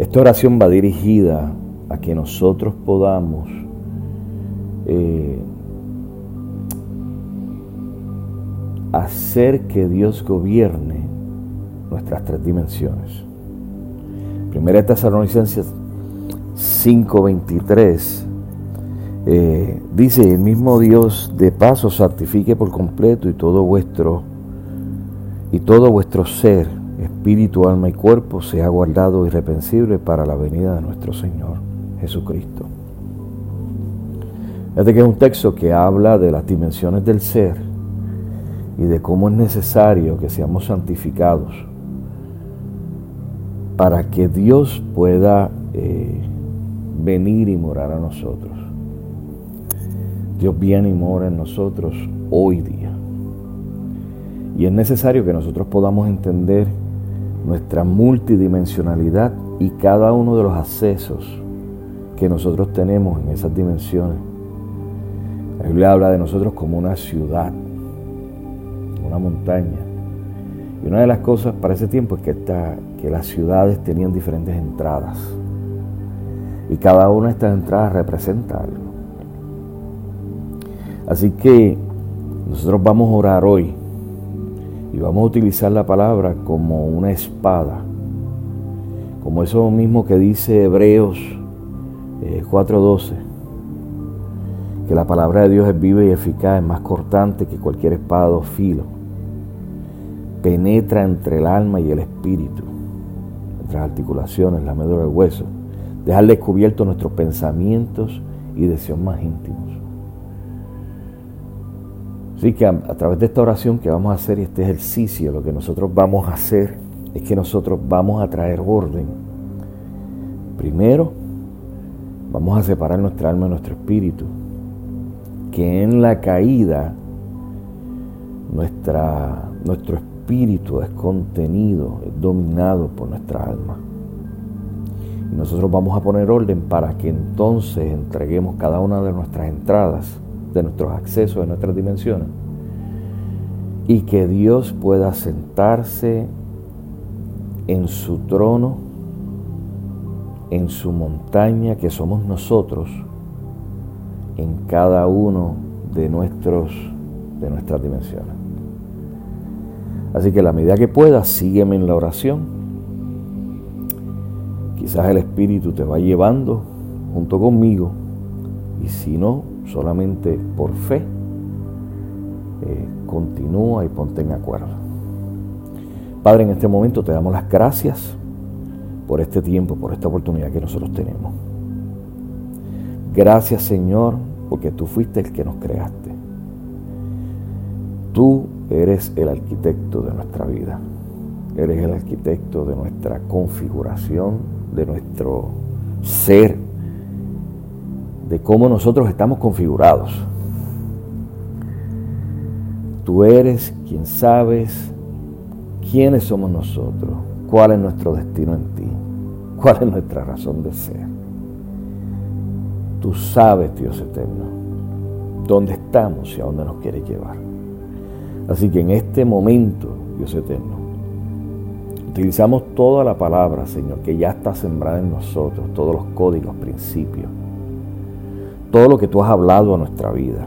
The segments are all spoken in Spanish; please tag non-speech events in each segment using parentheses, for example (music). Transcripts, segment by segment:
Esta oración va dirigida a que nosotros podamos eh, hacer que Dios gobierne nuestras tres dimensiones. Primera Tesalonicenses 5:23 eh, dice, el mismo Dios de paso santifique por completo y todo vuestro y todo vuestro ser, espíritu, alma y cuerpo sea guardado irreprensible para la venida de nuestro Señor Jesucristo. Este que es un texto que habla de las dimensiones del ser y de cómo es necesario que seamos santificados para que Dios pueda eh, venir y morar a nosotros. Dios viene y mora en nosotros hoy día. Y es necesario que nosotros podamos entender nuestra multidimensionalidad y cada uno de los accesos que nosotros tenemos en esas dimensiones. La Biblia habla de nosotros como una ciudad, una montaña. Y una de las cosas para ese tiempo es que, las ciudades tenían diferentes entradas. Y cada una de estas entradas representa algo. Así que nosotros vamos a orar hoy y vamos a utilizar la palabra como una espada, como eso mismo que dice Hebreos 4:12, eh, que la palabra de Dios es viva y eficaz, es más cortante que cualquier espada o filo, penetra entre el alma y el espíritu, entre las articulaciones, la médula del hueso, dejar descubiertos nuestros pensamientos y deseos más íntimos. Así que a, través de esta oración que vamos a hacer y este ejercicio, lo que nosotros vamos a hacer es que nosotros vamos a traer orden. Primero, vamos a separar nuestra alma y nuestro espíritu. Que en la caída nuestra, nuestro espíritu es contenido, es dominado por nuestra alma. Y nosotros vamos a poner orden para que entonces entreguemos cada una de nuestras entradas de nuestros accesos, de nuestras dimensiones, y que Dios pueda sentarse en su trono, en su montaña que somos nosotros, en cada uno de, nuestros, de nuestras dimensiones. Así que la medida que puedas, sígueme en la oración. Quizás el Espíritu te va llevando junto conmigo y si no, solamente por fe, eh, continúa y ponte en acuerdo. Padre, en este momento te damos las gracias por este tiempo, por esta oportunidad que nosotros tenemos. Gracias Señor, porque tú fuiste el que nos creaste. Tú eres el arquitecto de nuestra vida. Eres el arquitecto de nuestra configuración, de nuestro ser de cómo nosotros estamos configurados. Tú eres quien sabes quiénes somos nosotros, cuál es nuestro destino en ti, cuál es nuestra razón de ser. Tú sabes, Dios eterno, dónde estamos y a dónde nos quieres llevar. Así que en este momento, Dios eterno, utilizamos toda la palabra, Señor, que ya está sembrada en nosotros, todos los códigos, principios todo lo que tú has hablado a nuestra vida,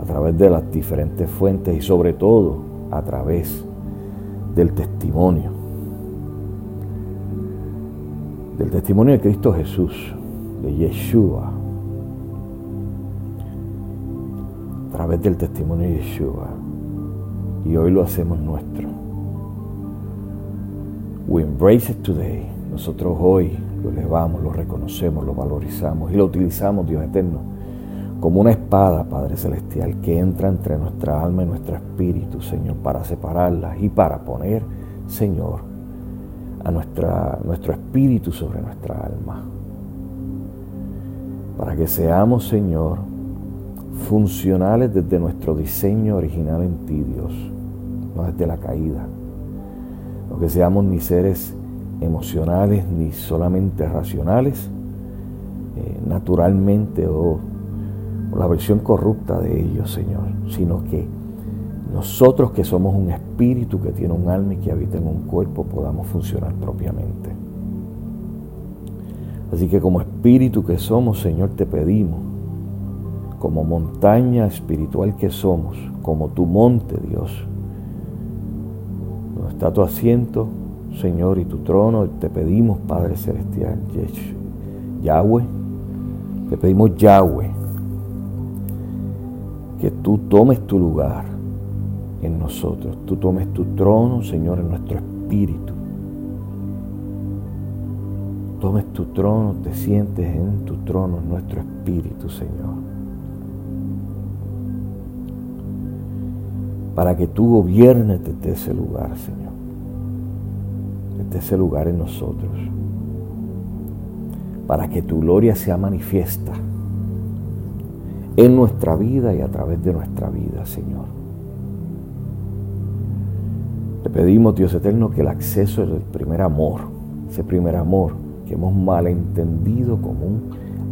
a través de las diferentes fuentes y sobre todo a través del testimonio, del testimonio de Cristo Jesús, de Yeshua, a través del testimonio de Yeshua, y hoy lo hacemos nuestro. We embrace it today. Nosotros hoy lo elevamos, lo reconocemos, lo valorizamos y lo utilizamos, Dios eterno, como una espada, Padre Celestial, que entra entre nuestra alma y nuestro espíritu, Señor, para separarlas y para poner, Señor, a nuestra, nuestro espíritu sobre nuestra alma. Para que seamos, Señor, funcionales desde nuestro diseño original en ti, Dios, no desde la caída. No que seamos ni seres emocionales ni solamente racionales, eh, naturalmente o, la versión corrupta de ellos, Señor, sino que nosotros que somos un espíritu que tiene un alma y que habita en un cuerpo podamos funcionar propiamente. Así que como espíritu que somos, Señor, te pedimos, como montaña espiritual que somos, como tu monte, Dios, donde está tu asiento, Señor, y tu trono, te pedimos, Padre Celestial, Yahweh, te pedimos, Yahweh, que tú tomes tu lugar en nosotros, tú tomes tu trono, Señor, en nuestro espíritu. Tomes tu trono, te sientes en tu trono, en nuestro espíritu, Señor. Para que tú gobiernes desde ese lugar, Señor. Ese lugar en nosotros. Para que tu gloria sea manifiesta en nuestra vida y a través de nuestra vida, Señor. Te pedimos, Dios eterno, que el acceso es el primer amor, ese primer amor que hemos malentendido como un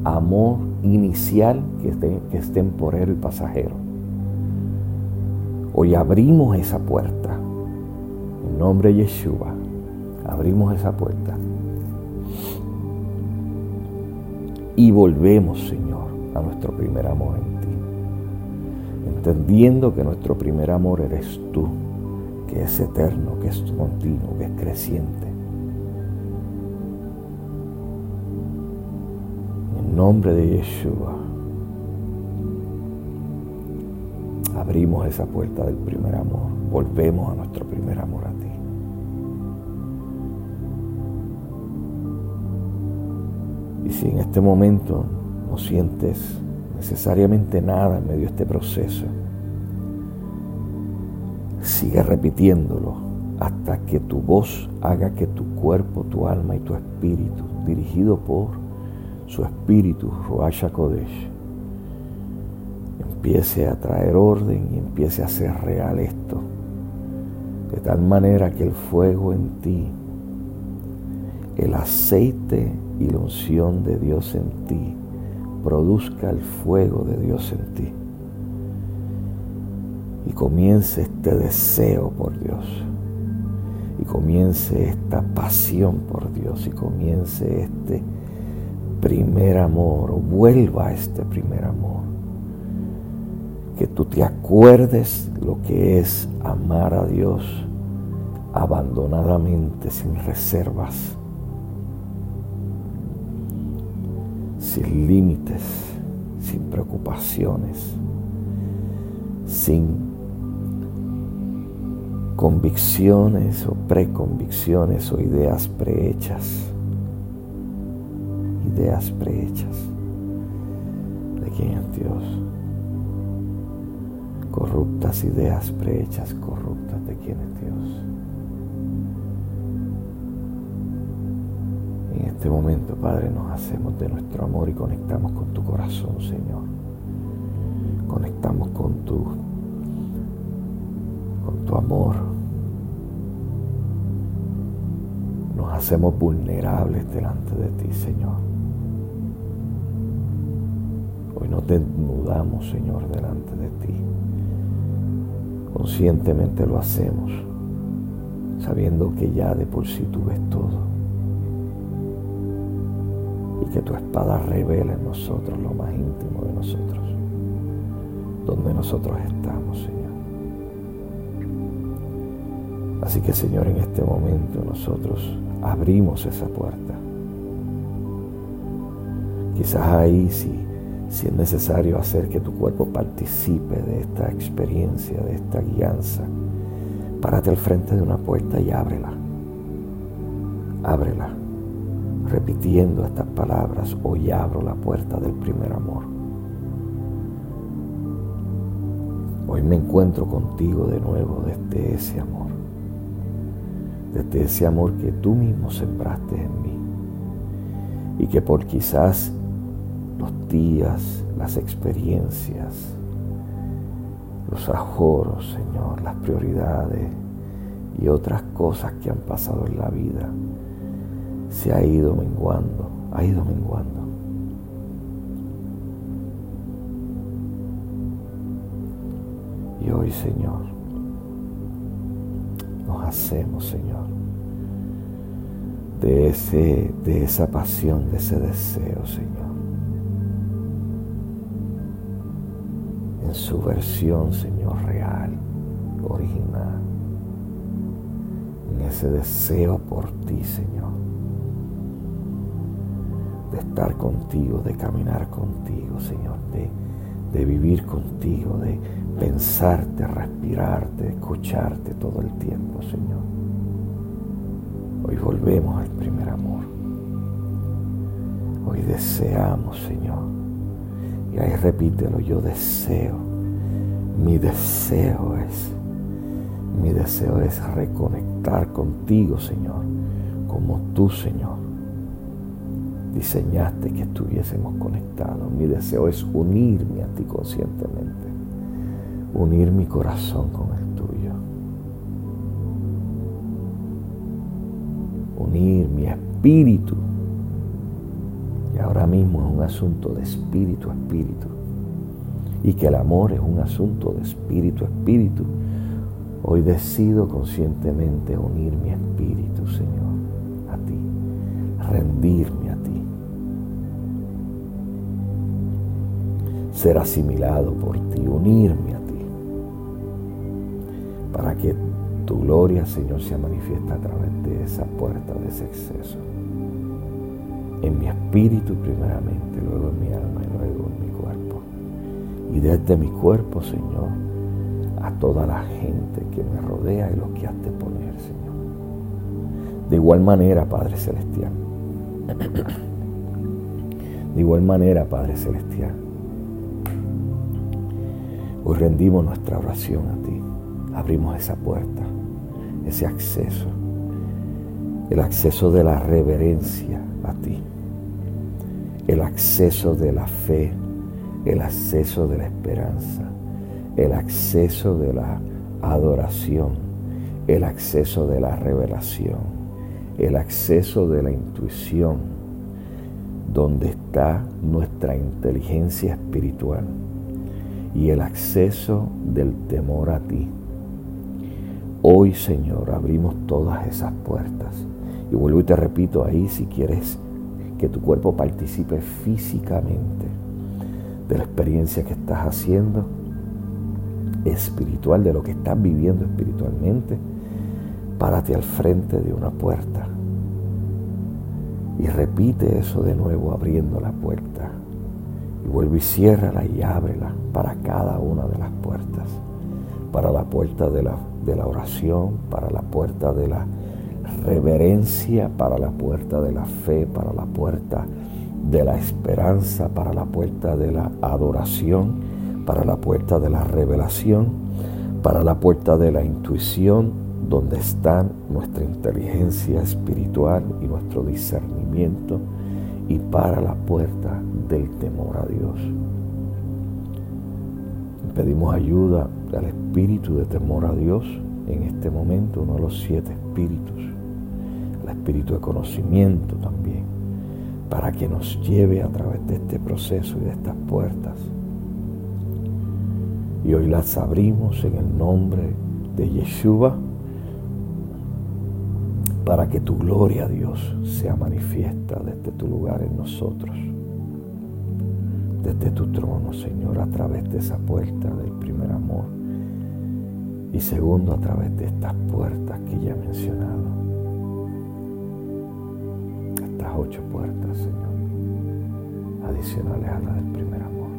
amor inicial que es, que es temporero y pasajero. Hoy abrimos esa puerta. En nombre de Yeshua, abrimos esa puerta. Y volvemos, Señor, a nuestro primer amor en ti. Entendiendo que nuestro primer amor eres tú, que es eterno, que es continuo, que es creciente. En nombre de Yeshua, abrimos esa puerta del primer amor, volvemos a nuestro primer amor a ti. Y si en este momento no sientes necesariamente nada en medio de este proceso, sigue repitiéndolo hasta que tu voz haga que tu cuerpo, tu alma y tu espíritu, dirigido por su espíritu, Ruach Kodesh, empiece a traer orden y empiece a ser real esto. De tal manera que el fuego en ti, el aceite y la unción de Dios en ti, produzca el fuego de Dios en ti. Y comience este deseo por Dios. Y comience esta pasión por Dios. Y comience este primer amor. O vuelva a este primer amor. Que tú te acuerdes lo que es amar a Dios abandonadamente, sin reservas sin límites, sin preocupaciones, sin convicciones o preconvicciones o ideas prehechas. Ideas prehechas de quién es Dios. Corruptas ideas prehechas, corruptas de quién es Dios. Este momento, Padre, nos hacemos de nuestro amor y conectamos con tu corazón, Señor. Conectamos con tu, con tu amor. Nos hacemos vulnerables delante de ti, Señor. Hoy nos desnudamos, Señor, delante de ti. Conscientemente lo hacemos, sabiendo que ya de por sí tú ves todo que tu espada revele en nosotros lo más íntimo de nosotros, donde nosotros estamos, Señor. Así que, Señor, en este momento nosotros abrimos esa puerta. Quizás ahí si, si es necesario hacer que tu cuerpo participe de esta experiencia, de esta guianza, párate al frente de una puerta y ábrela. Ábrela repitiendo estas palabras, hoy abro la puerta del primer amor. Hoy me encuentro contigo de nuevo desde ese amor, desde ese amor que tú mismo sembraste en mí y que por quizás los días, las experiencias, los ajoros, Señor, las prioridades y otras cosas que han pasado en la vida, se ha ido menguando, ha ido menguando. Y hoy, Señor, nos hacemos, Señor, de, ese, de esa pasión, de ese deseo, Señor. En su versión, Señor, real, original. En ese deseo por ti, Señor. De estar contigo, de caminar contigo, Señor. De, de vivir contigo, de pensarte, respirarte, escucharte todo el tiempo, Señor. Hoy volvemos al primer amor. Hoy deseamos, Señor. Y ahí repítelo, yo deseo. Mi deseo es, mi deseo es reconectar contigo, Señor, como tú, Señor diseñaste que estuviésemos conectados. Mi deseo es unirme a ti conscientemente, unir mi corazón con el tuyo, unir mi espíritu. Y ahora mismo es un asunto de espíritu a espíritu. Y que el amor es un asunto de espíritu a espíritu. Hoy decido conscientemente unir mi espíritu, Señor, a ti, rendirme ser asimilado por ti, unirme a ti, para que tu gloria, Señor, se manifiesta a través de esa puerta, de ese exceso. En mi espíritu primeramente, luego en mi alma y luego en mi cuerpo. Y desde mi cuerpo, Señor, a toda la gente que me rodea y lo que has de poner, Señor. De igual manera, Padre Celestial. (coughs) De igual manera, Padre Celestial Hoy rendimos nuestra oración a ti. Abrimos esa puerta, ese acceso, el acceso de la reverencia a ti, el acceso de la fe, el acceso de la esperanza, el acceso de la adoración, el acceso de la revelación, el acceso de la intuición, donde está nuestra inteligencia espiritual y el acceso del temor a ti. Hoy, Señor, abrimos todas esas puertas. Y vuelvo y te repito ahí, si quieres que tu cuerpo participe físicamente de la experiencia que estás haciendo, espiritual, de lo que estás viviendo espiritualmente, párate al frente de una puerta y repite eso de nuevo abriendo la puerta. Y vuelve y ciérrala y ábrela para cada una de las puertas. Para la puerta de la, de la oración, para la puerta de la reverencia, para la puerta de la fe, para la puerta de la esperanza, para la puerta de la adoración, para la puerta de la revelación, para la puerta de la intuición, donde están nuestra inteligencia espiritual y nuestro discernimiento, y para la puerta del temor a Dios. Pedimos ayuda al espíritu de temor a Dios en este momento, uno de los siete espíritus, el espíritu de conocimiento también, para que nos lleve a través de este proceso y de estas puertas. Y hoy las abrimos en el nombre de Yeshua para que tu gloria, Dios, sea manifiesta desde tu lugar en nosotros, desde tu trono, Señor, a través de esa puerta del primer amor y segundo a través de estas puertas que ya he mencionado. Estas ocho puertas, Señor, adicionales a la del primer amor.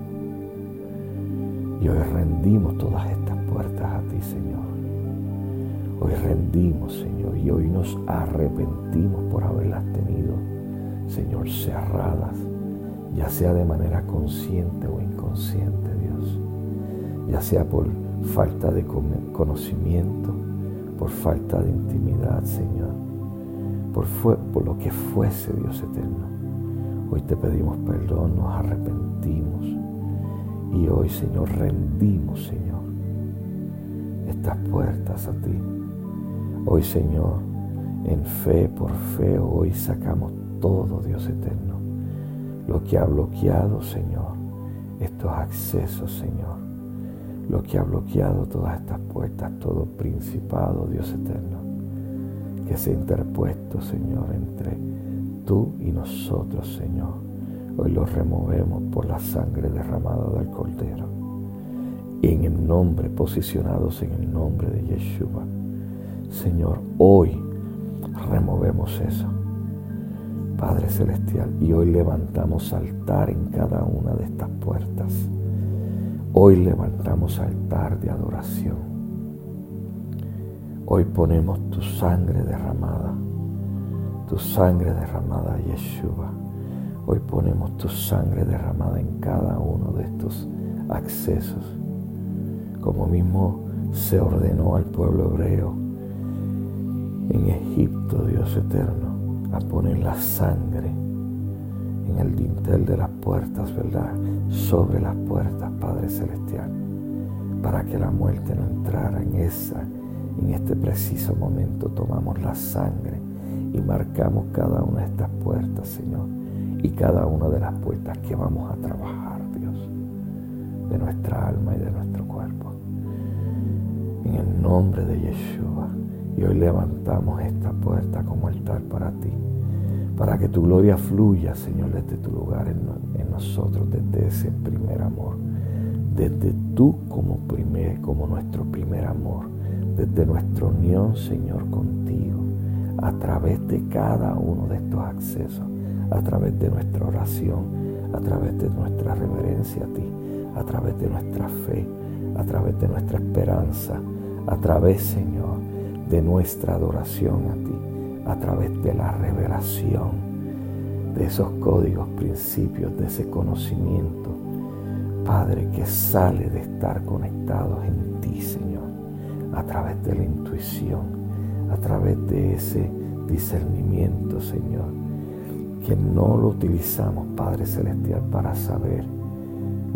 Y hoy rendimos todas estas puertas a ti, Señor Hoy rendimos, Señor, y hoy nos arrepentimos por haberlas tenido, Señor, cerradas, ya sea de manera consciente o inconsciente, Dios, ya sea por falta de conocimiento, por falta de intimidad, Señor, por, lo que fuese, Dios eterno. Hoy te pedimos perdón, nos arrepentimos. Y hoy, Señor, rendimos, Señor, estas puertas a ti Hoy, Señor, en fe por fe, hoy sacamos todo, Dios eterno, lo que ha bloqueado, Señor, estos accesos, Señor, lo que ha bloqueado todas estas puertas, todo principado, Dios eterno, que se ha interpuesto, Señor, entre tú y nosotros, Señor. Hoy lo removemos por la sangre derramada del Cordero. Y en el nombre, posicionados en el nombre de Yeshua, Señor, hoy removemos eso. Padre Celestial, y hoy levantamos altar en cada una de estas puertas. Hoy levantamos altar de adoración. Hoy ponemos tu sangre derramada, tu sangre derramada, Yeshua. Hoy ponemos tu sangre derramada en cada uno de estos accesos, como mismo se ordenó al pueblo hebreo en Egipto, Dios eterno, a poner la sangre en el dintel de las puertas, ¿verdad? Sobre las puertas, Padre Celestial, para que la muerte no entrara en esa, en este preciso momento tomamos la sangre y marcamos cada una de estas puertas, Señor, y cada una de las puertas que vamos a trabajar, Dios, de nuestra alma y de nuestro cuerpo. En el nombre de Yeshua. Y hoy levantamos esta puerta como altar para ti, para que tu gloria fluya, Señor, desde tu lugar en, nosotros, desde ese primer amor, desde tú como, primer, como nuestro primer amor, desde nuestra unión, Señor, contigo, a través de cada uno de estos accesos, a través de nuestra oración, a través de nuestra reverencia a ti, a través de nuestra fe, a través de nuestra esperanza, a través, Señor, de nuestra adoración a ti a través de la revelación de esos códigos, principios, de ese conocimiento, Padre, que sale de estar conectados en ti, Señor, a través de la intuición, a través de ese discernimiento, Señor, que no lo utilizamos, Padre Celestial, para saber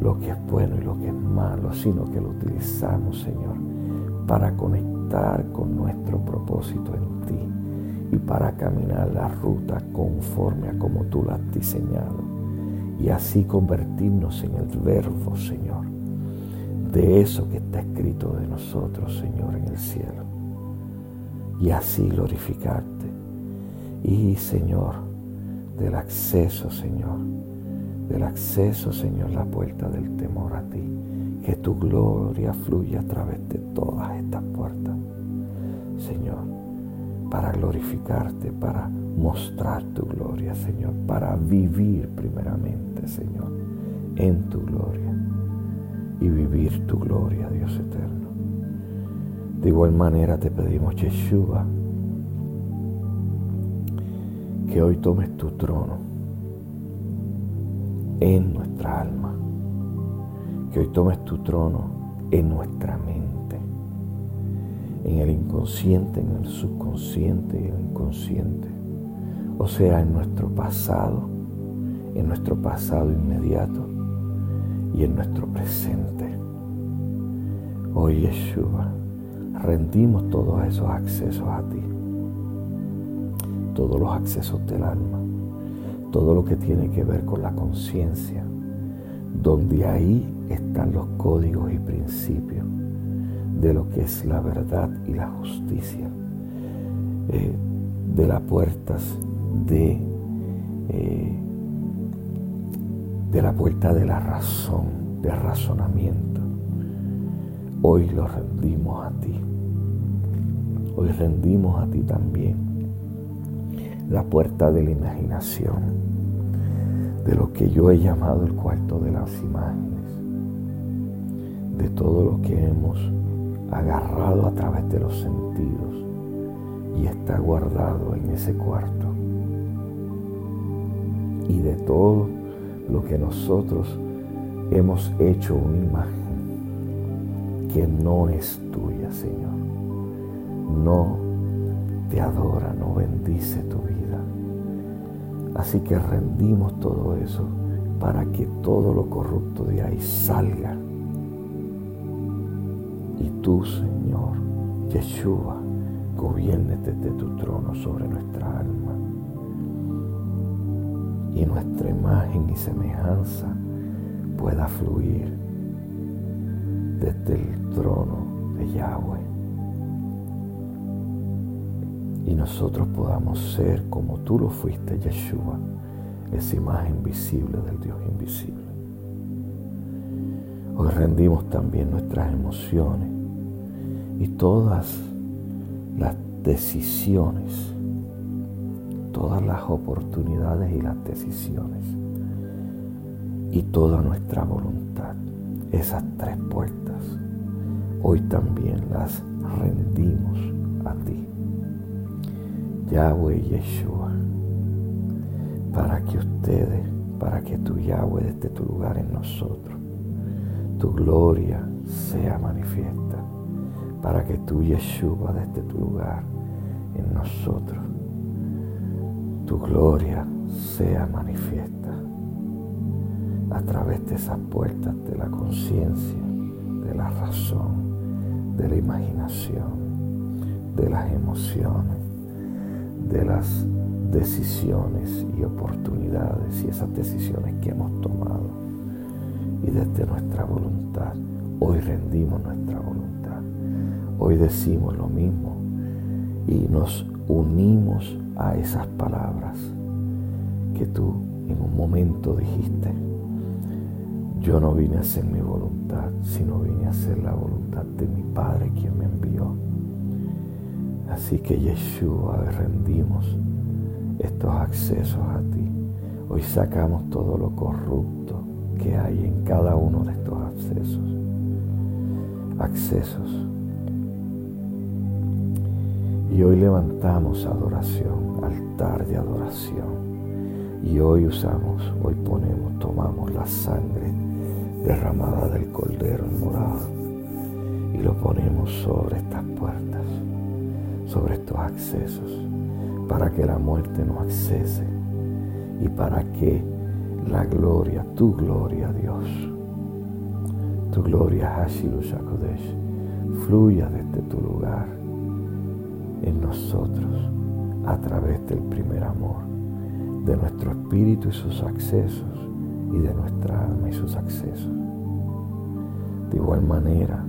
lo que es bueno y lo que es malo, sino que lo utilizamos, Señor, para conectar con nuestro propósito en ti y para caminar la ruta conforme a como tú la has diseñado y así convertirnos en el verbo, Señor, de eso que está escrito de nosotros, Señor, en el cielo. Y así glorificarte. Y, Señor, del acceso, Señor, del acceso, Señor, la puerta del temor a ti que tu gloria fluya a través de todas estas puertas, Señor, para glorificarte, para mostrar tu gloria, Señor, para vivir primeramente, Señor, en tu gloria y vivir tu gloria, Dios eterno. De igual manera te pedimos, Yeshua, que hoy tomes tu trono en nuestra alma que hoy tomes tu trono en nuestra mente, en el inconsciente, en el subconsciente y el inconsciente, o sea, en nuestro pasado, en nuestro pasado inmediato y en nuestro presente. Hoy, Yeshua, rendimos todos esos accesos a ti, todos los accesos del alma, todo lo que tiene que ver con la conciencia, donde ahí están los códigos y principios de lo que es la verdad y la justicia, eh, de las puertas de, eh, de la puerta de la razón, del razonamiento. Hoy lo rendimos a ti. Hoy rendimos a ti también la puerta de la imaginación de lo que yo he llamado el cuarto de las imágenes, de todo lo que hemos agarrado a través de los sentidos y está guardado en ese cuarto. Y de todo lo que nosotros hemos hecho una imagen que no es tuya, Señor. No te adora, no bendice tu vida. Así que rendimos todo eso para que todo lo corrupto de ahí salga. Y tú, Señor, Yeshua, gobiernes desde tu trono sobre nuestra alma. Y nuestra imagen y semejanza pueda fluir desde el trono de Yahweh. Y nosotros podamos ser como tú lo fuiste, Yeshua, esa imagen visible del Dios invisible. Hoy rendimos también nuestras emociones y todas las decisiones, todas las oportunidades y las decisiones y toda nuestra voluntad. Esas tres puertas, hoy también las rendimos a ti. Yahweh Yeshua, para que ustedes, para que tu Yahweh desde tu lugar en nosotros, tu gloria sea manifiesta, para que tu Yeshua desde tu lugar en nosotros, tu gloria sea manifiesta a través de esas puertas de la conciencia, de la razón, de la imaginación, de las emociones de las decisiones y oportunidades y esas decisiones que hemos tomado. Y desde nuestra voluntad, hoy rendimos nuestra voluntad. Hoy decimos lo mismo y nos unimos a esas palabras que tú en un momento dijiste. Yo no vine a hacer mi voluntad, sino vine a hacer la voluntad de mi Padre quien me envió. Así que Yeshua, rendimos estos accesos a ti. Hoy sacamos todo lo corrupto que hay en cada uno de estos accesos. Accesos. Y hoy levantamos adoración, altar de adoración. Y hoy usamos, hoy ponemos, tomamos la sangre derramada del cordero morado y lo ponemos sobre estas puertas sobre estos accesos, para que la muerte no accese y para que la gloria, tu gloria, Dios, tu gloria, Hashiru Shakodesh, fluya desde tu lugar en nosotros a través del primer amor, de nuestro espíritu y sus accesos y de nuestra alma y sus accesos. De igual manera,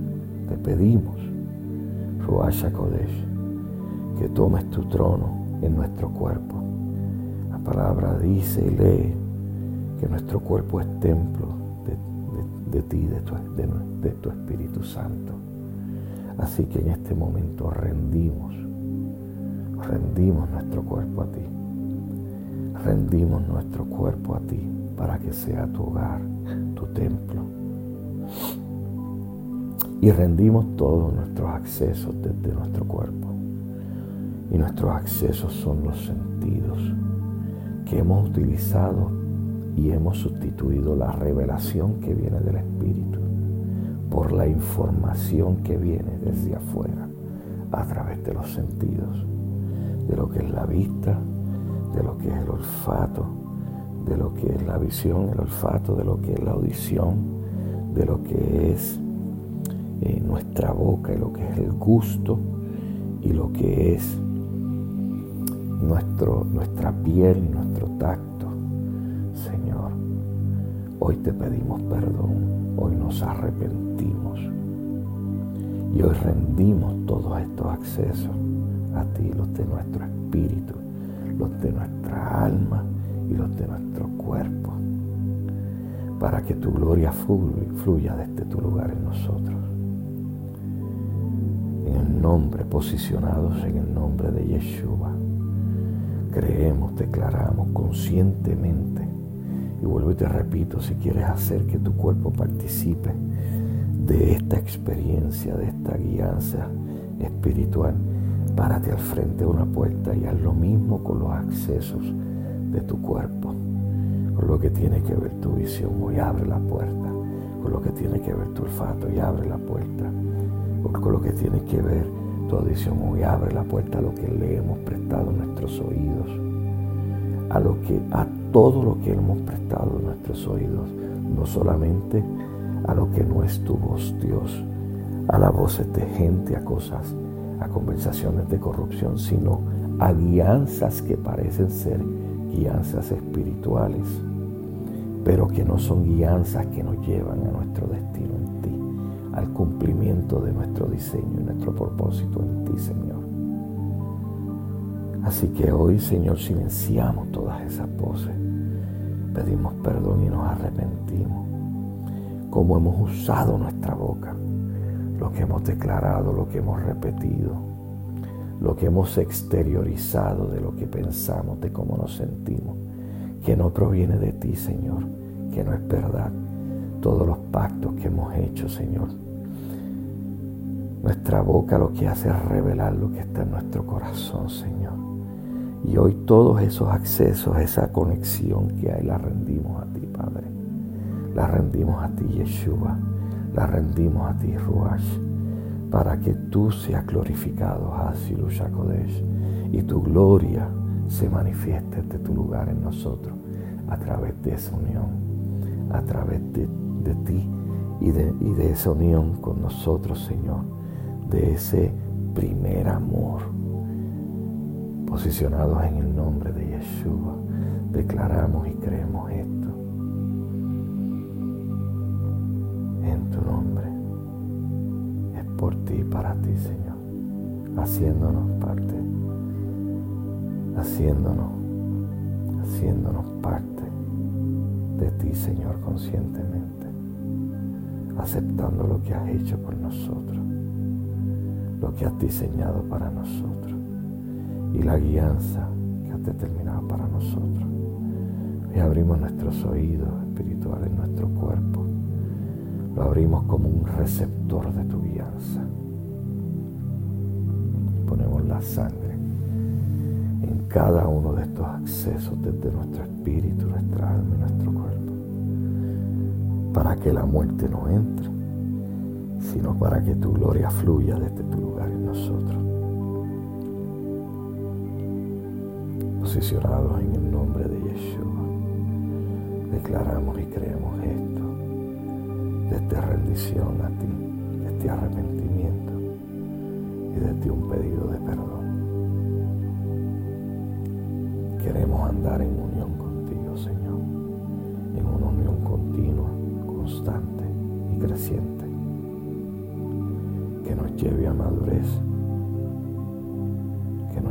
te pedimos, Ruach Kodesh, que tomes tu trono en nuestro cuerpo. La palabra dice y lee que nuestro cuerpo es templo de, ti, de tu, de tu Espíritu Santo. Así que en este momento rendimos, rendimos nuestro cuerpo a ti. Rendimos nuestro cuerpo a ti para que sea tu hogar, tu templo. Y rendimos todos nuestros accesos desde nuestro cuerpo y nuestros accesos son los sentidos que hemos utilizado y hemos sustituido la revelación que viene del Espíritu por la información que viene desde afuera a través de los sentidos, de lo que es la vista, de lo que es el olfato, de lo que es la visión, el olfato, de lo que es la audición, de lo que es eh, nuestra boca y lo que es el gusto y lo que es nuestra piel, nuestro tacto. Hoy te pedimos perdón, hoy nos arrepentimos y hoy rendimos todos estos accesos a ti, los de nuestro espíritu, los de nuestra alma y los de nuestro cuerpo, para que tu gloria fluya desde tu lugar en nosotros. En el nombre, posicionados en el nombre de Yeshua creemos, declaramos conscientemente. Y vuelvo y te repito, si quieres hacer que tu cuerpo participe de esta experiencia, de esta guianza espiritual, párate al frente de una puerta y haz lo mismo con los accesos de tu cuerpo. Con lo que tiene que ver tu visión, hoy abre la puerta. Con lo que tiene que ver tu olfato, y abre la puerta. Con lo que tiene que ver tu audición hoy abre la puerta a lo que le hemos prestado nuestros oídos, a lo que a todo lo que hemos prestado nuestros oídos, no solamente a lo que no es tu voz, Dios, a las voces de gente, a cosas, a conversaciones de corrupción, sino a guianzas que parecen ser guianzas espirituales, pero que no son guianzas que nos llevan a nuestro destino en ti, al cumplimiento de nuestro diseño y nuestro propósito en ti, Señor. Así que hoy, Señor, silenciamos todas esas voces. Pedimos perdón y nos arrepentimos. Como hemos usado nuestra boca, lo que hemos declarado, lo que hemos repetido, lo que hemos exteriorizado de lo que pensamos, de cómo nos sentimos, que no proviene de ti, Señor, que no es verdad. Todos los pactos que hemos hecho, Señor. Nuestra boca lo que hace es revelar lo que está en nuestro corazón, Señor. Y hoy todos esos accesos, esa conexión que hay, la rendimos a ti, Padre. La rendimos a ti, Yeshua. La rendimos a ti, Ruach. Para que tú seas glorificado, Hasilu Shakodesh. Y tu gloria se manifieste de tu lugar en nosotros a través de esa unión, a través de, ti y de esa unión con nosotros, Señor, de ese primer amor posicionados en el nombre de Yeshua, declaramos y creemos esto. En tu nombre. Es por ti y para ti, Señor. Haciéndonos parte. Haciéndonos. Haciéndonos parte de ti, Señor, conscientemente. Aceptando lo que has hecho por nosotros. Lo que has diseñado para nosotros y la guianza que has determinado para nosotros. Y abrimos nuestros oídos espirituales, nuestro cuerpo. Lo abrimos como un receptor de tu guianza. Ponemos la sangre en cada uno de estos accesos desde nuestro espíritu, nuestra alma y nuestro cuerpo. Para que la muerte no entre, sino para que tu gloria fluya desde tu lugar en nosotros. Posicionados en el nombre de Yeshua. Declaramos y creemos esto, desde rendición a ti, desde arrepentimiento y desde un pedido de perdón. Queremos andar en unión contigo, Señor, en una unión continua, constante y creciente, que nos lleve a madurez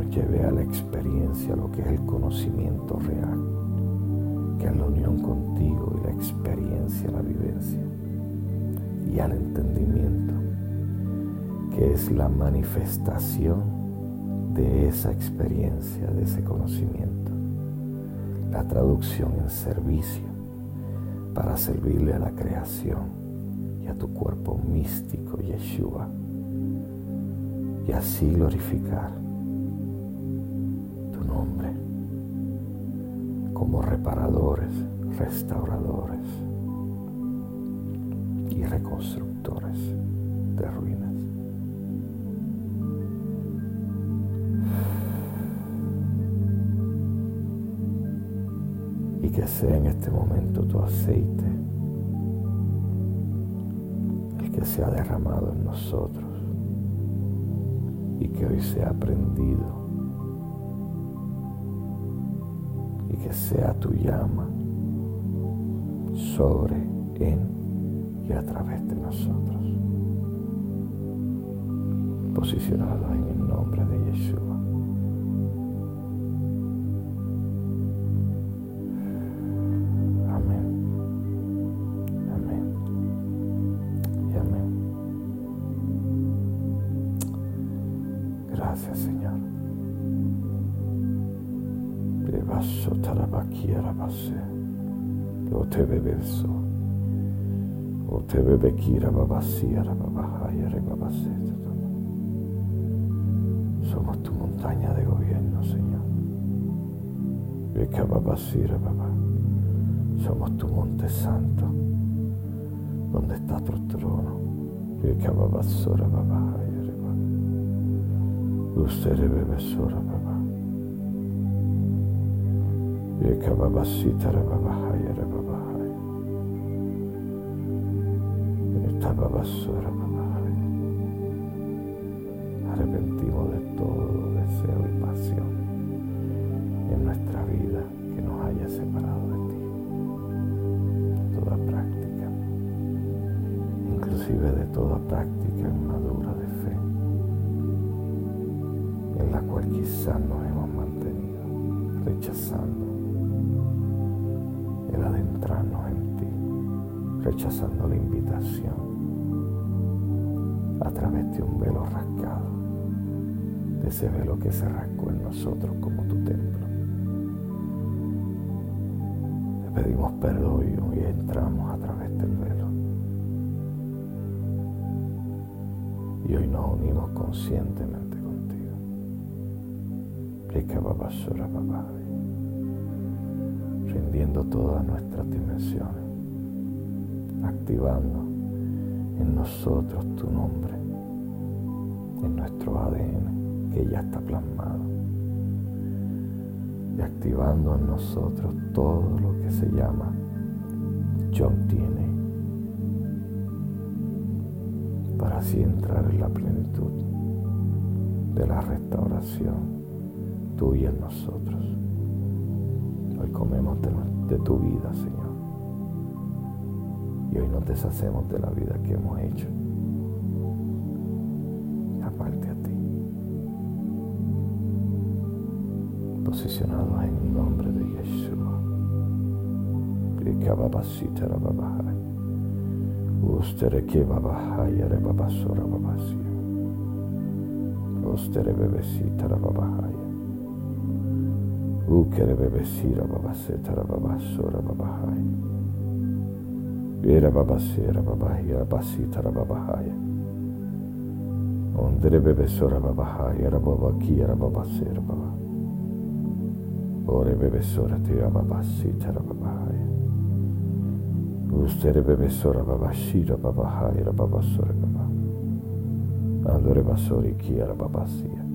lleve a la experiencia, lo que es el conocimiento real, que es la unión contigo y la experiencia, la vivencia, y al entendimiento, que es la manifestación de esa experiencia, de ese conocimiento, la traducción en servicio para servirle a la creación y a tu cuerpo místico, Yeshua, y así glorificar como reparadores, restauradores y reconstructores de ruinas. Y que sea en este momento tu aceite el que se ha derramado en nosotros y que hoy se ha que sea tu llama sobre, en y a través de nosotros. Posicionados en el nombre de Yeshua. Rabase. O te bebeso. O te bebekira babasia rababahaya rebabase. Somos tu montaña de gobierno, Señor. Bekababasira baba. Somos tu monte santo, donde está tu trono. Bekababasora babahaya rebabase. Usted bebesora baba. یک بابا سیتره بابا هایره بابا هایه تا rechazando la invitación a través de un velo rascado, de ese velo que se rascó en nosotros como tu templo. Te pedimos perdón y entramos a través del velo. Y hoy nos unimos conscientemente contigo. Rindiendo todas nuestras dimensiones, activando en nosotros tu nombre, en nuestro ADN que ya está plasmado y activando en nosotros todo lo que se llama John tiene para así entrar en la plenitud de la restauración tuya en nosotros. Hoy comemos de, de tu vida, Señor. Y hoy nos deshacemos de la vida que hemos hecho. Aparte a ti. Posicionados en el nombre de Yeshua. Ustere que babahaya re babasora babasia. Ustere bebesita ra babahaya. Ukere bebesira babaseta ra babasora babahaya. Erababaceira, babarria, bacita, rababarraia. Ondre bebessora, babarraia, rababaqui, rababaceira, babá. Ore bebessora, te ababacita, rababarraia. Ustere bebessora, babashira, babarraia, rababassora, babá. Andore basori, ki, rababacia.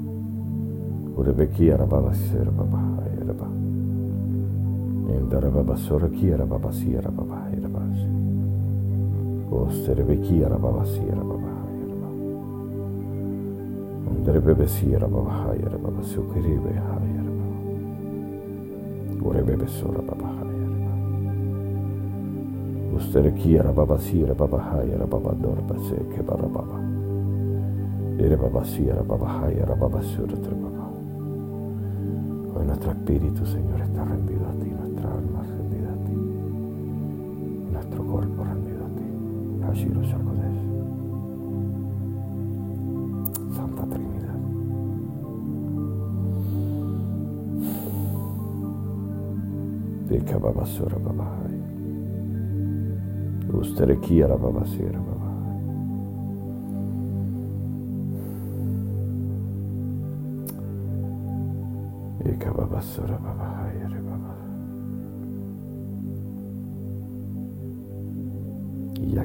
Urebequi, rababaceira, babarraia, rabá. Endara babasora, ki, rababacia, rababarraia. Osterebekia rababasi rababahaya rababa. Onderebebesi rababahaya rababa sukiribe haya rababa. Urebebeso rababahaya rababa. Usterekia rababasi rababahaya rababa dorbase kebarababa. Rababasura rababa. Hoy nuestro espíritu, Señor, está rendido a ti, nuestra alma rendida a ti, nuestro cuerpo rendido agir os Jacodés. Santa Trinidade. Peca babassura babahai. Usterequia babasseira babahai. E babassura babahai.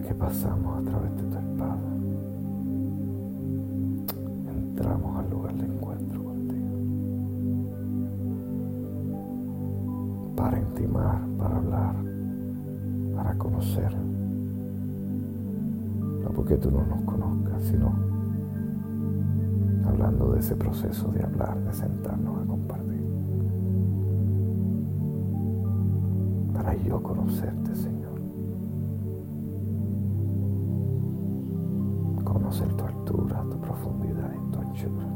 Que pasamos a través de tu espada, entramos al lugar de encuentro contigo. Para intimar, para hablar, para conocer. No porque tú no nos conozcas, sino hablando de ese proceso de hablar, de sentarnos a compartir. Para yo conocerte, Señor. Conocer tu altura, tu profundidad y tu anchura.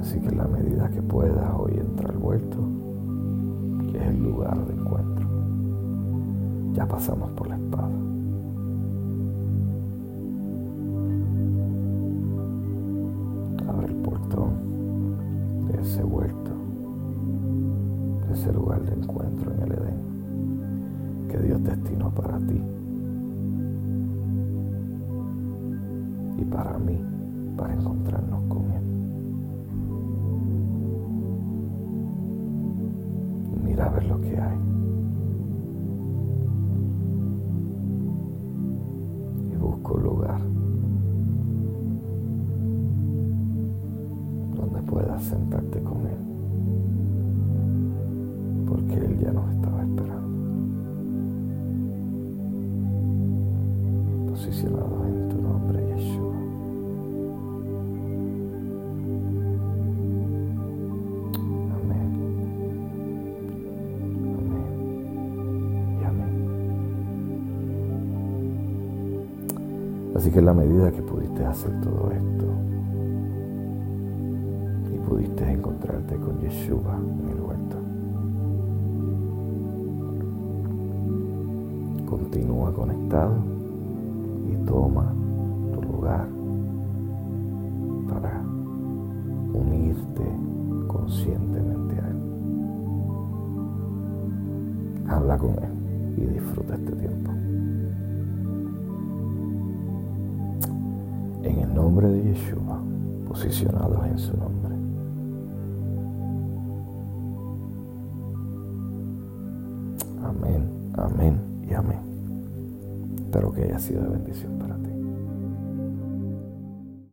Así que la medida que puedas hoy entra al vuelto, que es el lugar de encuentro. Ya pasamos por la espada. Que en la medida que pudiste hacer todo esto. Y pudiste encontrarte con Yeshua en el huerto, continúa conectado y toma sido de bendición para ti.